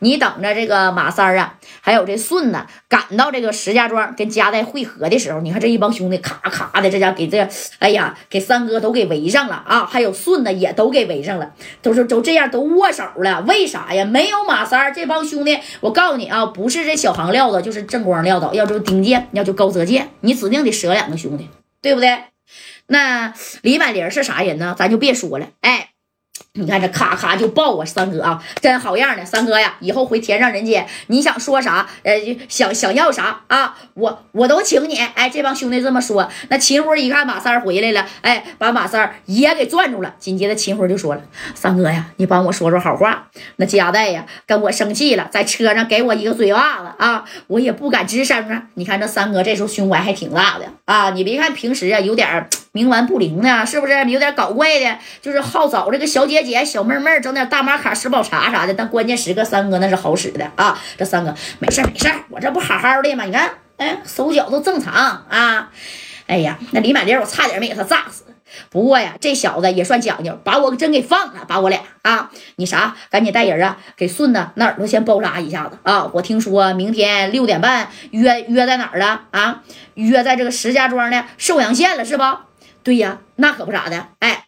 你等着这个马三啊，还有这顺子赶到这个石家庄跟家代会合的时候，你看这一帮兄弟咔咔的，这家给这，哎呀，给三哥都给围上了啊！还有顺子也都给围上了，都是都这样都握手了。为啥呀？没有马三，这帮兄弟，我告诉你啊，不是这小行料子，就是正光料子，要就丁健，要就高泽健，你指定得折两个兄弟，对不对？那李满林是啥人呢？咱就别说了，哎。你看这咔咔就抱我三哥啊，真好样的，三哥呀！以后回天上人间，你想说啥？呃，想想要啥啊？我我都请你。哎，这帮兄弟这么说，那秦辉一看马三回来了，哎，把马三也给攥住了。紧接着秦辉就说了：“三哥呀，你帮我说说好话。那夹带呀跟我生气了，在车上给我一个嘴巴子啊，我也不敢吱声啊。你看这三哥这时候胸怀还挺大的啊，你别看平时啊有点冥顽不灵呢，是不是有点搞怪的？就是好找这个小姐。”姐小妹妹整点大玛卡十宝茶啥的，但关键时刻三哥那是好使的啊！这三哥没事没事我这不好好的吗？你看，哎，手脚都正常啊！哎呀，那李满林我差点没给他炸死。不过呀，这小子也算讲究，把我真给放了，把我俩啊！你啥？赶紧带人啊，给顺子那耳朵先包扎一下子啊！我听说明天六点半约约在哪儿了啊？约在这个石家庄的寿阳县了，是不？对呀，那可不咋的，哎。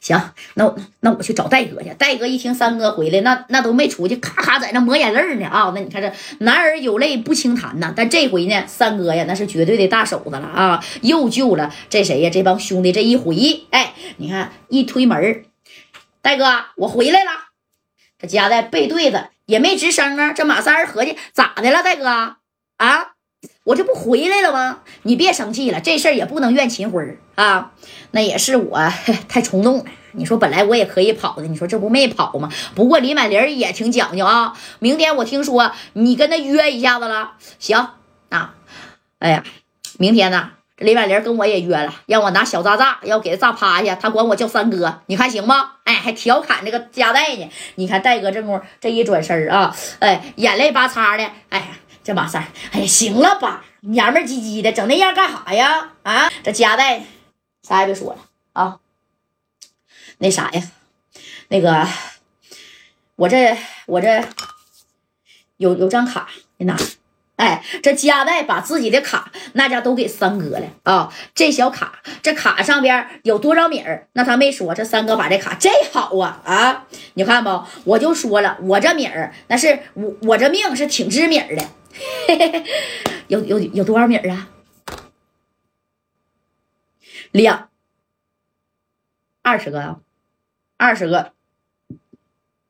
行，那我那我去找戴哥去。戴哥一听三哥回来，那那都没出去，咔咔在那抹眼泪呢啊！那你看这男儿有泪不轻弹呐。但这回呢，三哥呀，那是绝对的大手子了啊！又救了这谁呀？这帮兄弟这一回，哎，你看一推门，戴哥我回来了。这夹在背对子也没吱声啊。这马三合计咋的了，戴哥啊？我这不回来了吗？你别生气了，这事儿也不能怨秦辉啊，那也是我太冲动了。你说本来我也可以跑的，你说这不没跑吗？不过李满林也挺讲究啊。明天我听说你跟他约一下子了，行啊。哎呀，明天呢，这李满林跟我也约了，让我拿小炸炸要给他炸趴下，他管我叫三哥，你看行吗？哎，还调侃这个加代呢。你看戴哥这功夫这一转身啊，哎，眼泪巴擦的，哎。这马三，哎呀，行了吧，娘们唧唧的，整那样干啥呀？啊，这夹带，啥也别说了啊。那啥呀，那个，我这我这有有张卡，你拿。哎，这加代把自己的卡那家都给三哥了啊。这小卡，这卡上边有多少米儿？那他没说。这三哥把这卡，这好啊啊！你看不？我就说了，我这米儿，那是我我这命是挺知米儿的。有有有多少米儿啊？两二十个啊，二十个。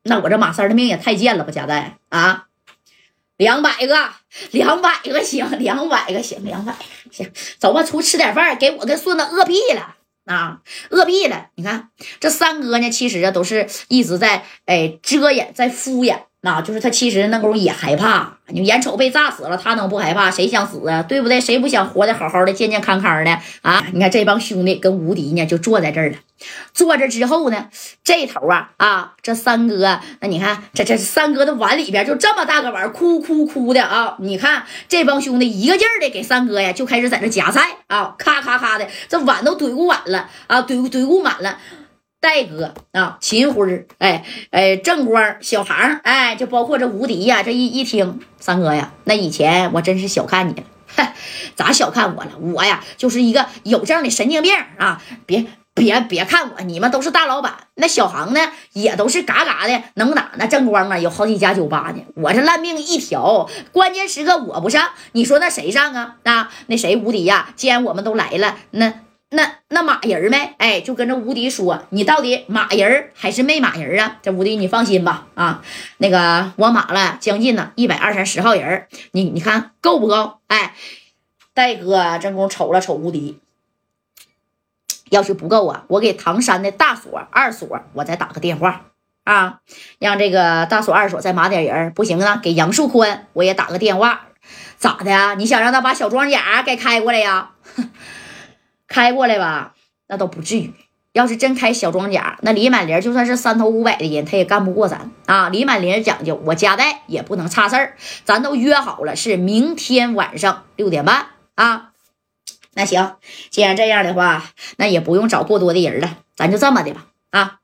那我这马三的命也太贱了吧，加代啊！两百个，两百个行，两百个行，两百行。走吧，出去吃点饭，给我跟顺子饿毙了啊，饿毙了！你看这三哥呢，其实啊，都是一直在哎遮掩，在敷衍。那就是他，其实那功夫也害怕。你眼瞅被炸死了，他能不害怕？谁想死啊？对不对？谁不想活得好好的、健健康康的啊？你看这帮兄弟跟无敌呢，就坐在这儿了。坐着之后呢，这头啊啊，这三哥，那你看这这三哥的碗里边就这么大个碗，哭哭哭的啊！你看这帮兄弟一个劲儿的给三哥呀，就开始在这夹菜啊，咔咔咔的，这碗都怼咕满了啊，怼怼咕满了。戴哥啊，秦辉哎哎，正光，小航，哎，就包括这无敌呀，这一一听，三哥呀，那以前我真是小看你了，咋小看我了？我呀，就是一个有证的神经病啊！别别别看我，你们都是大老板，那小航呢，也都是嘎嘎的能打。那正光啊，有好几家酒吧呢，我这烂命一条，关键时刻我不上，你说那谁上啊？啊，那谁无敌呀？既然我们都来了，那。那那马人没？哎，就跟着无敌说，你到底马人还是没马人啊？这无敌，你放心吧，啊，那个我马了将近呢一百二三十号人，你你看够不够？哎，戴哥正宫瞅了瞅无敌，要是不够啊，我给唐山的大锁二锁，我再打个电话啊，让这个大锁二锁再码点人，不行呢，给杨树宽我也打个电话，咋的呀？你想让他把小装甲给开过来呀？开过来吧，那倒不至于。要是真开小装甲，那李满林就算是三头五百的人，他也干不过咱啊！李满林讲究，我夹带也不能差事儿。咱都约好了，是明天晚上六点半啊。那行，既然这样的话，那也不用找过多的人了，咱就这么的吧啊。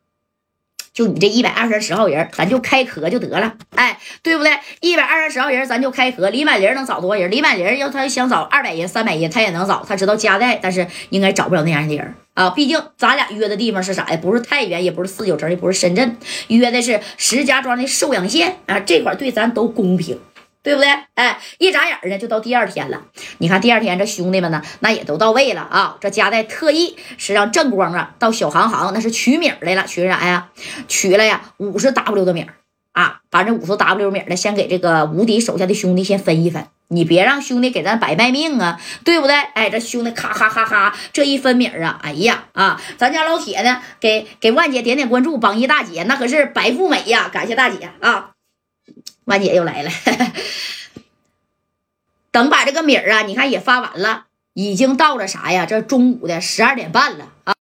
就你这一百二三十号人，咱就开壳就得了，哎，对不对？一百二三十号人，咱就开壳。李满林能找多少人？李满林要他想找二百人、三百人，他也能找。他知道加代，但是应该找不了那样的人啊。毕竟咱俩约的地方是啥呀？不是太原，也不是四九城，也不是深圳，约的是石家庄的寿阳县啊。这块对咱都公平。对不对？哎，一眨眼呢，就到第二天了。你看第二天这兄弟们呢，那也都到位了啊。这家代特意是让正光啊到小行行，那是取米来了。取啥呀？取了呀五十 W 的米啊，把这五十 W 米的先给这个无敌手下的兄弟先分一分。你别让兄弟给咱白卖命啊，对不对？哎，这兄弟咔咔咔咔这一分米啊，哎呀啊，咱家老铁呢，给给万姐点点关注，榜一大姐那可是白富美呀，感谢大姐啊。万姐又来了，等把这个米儿啊，你看也发完了，已经到了啥呀？这中午的十二点半了。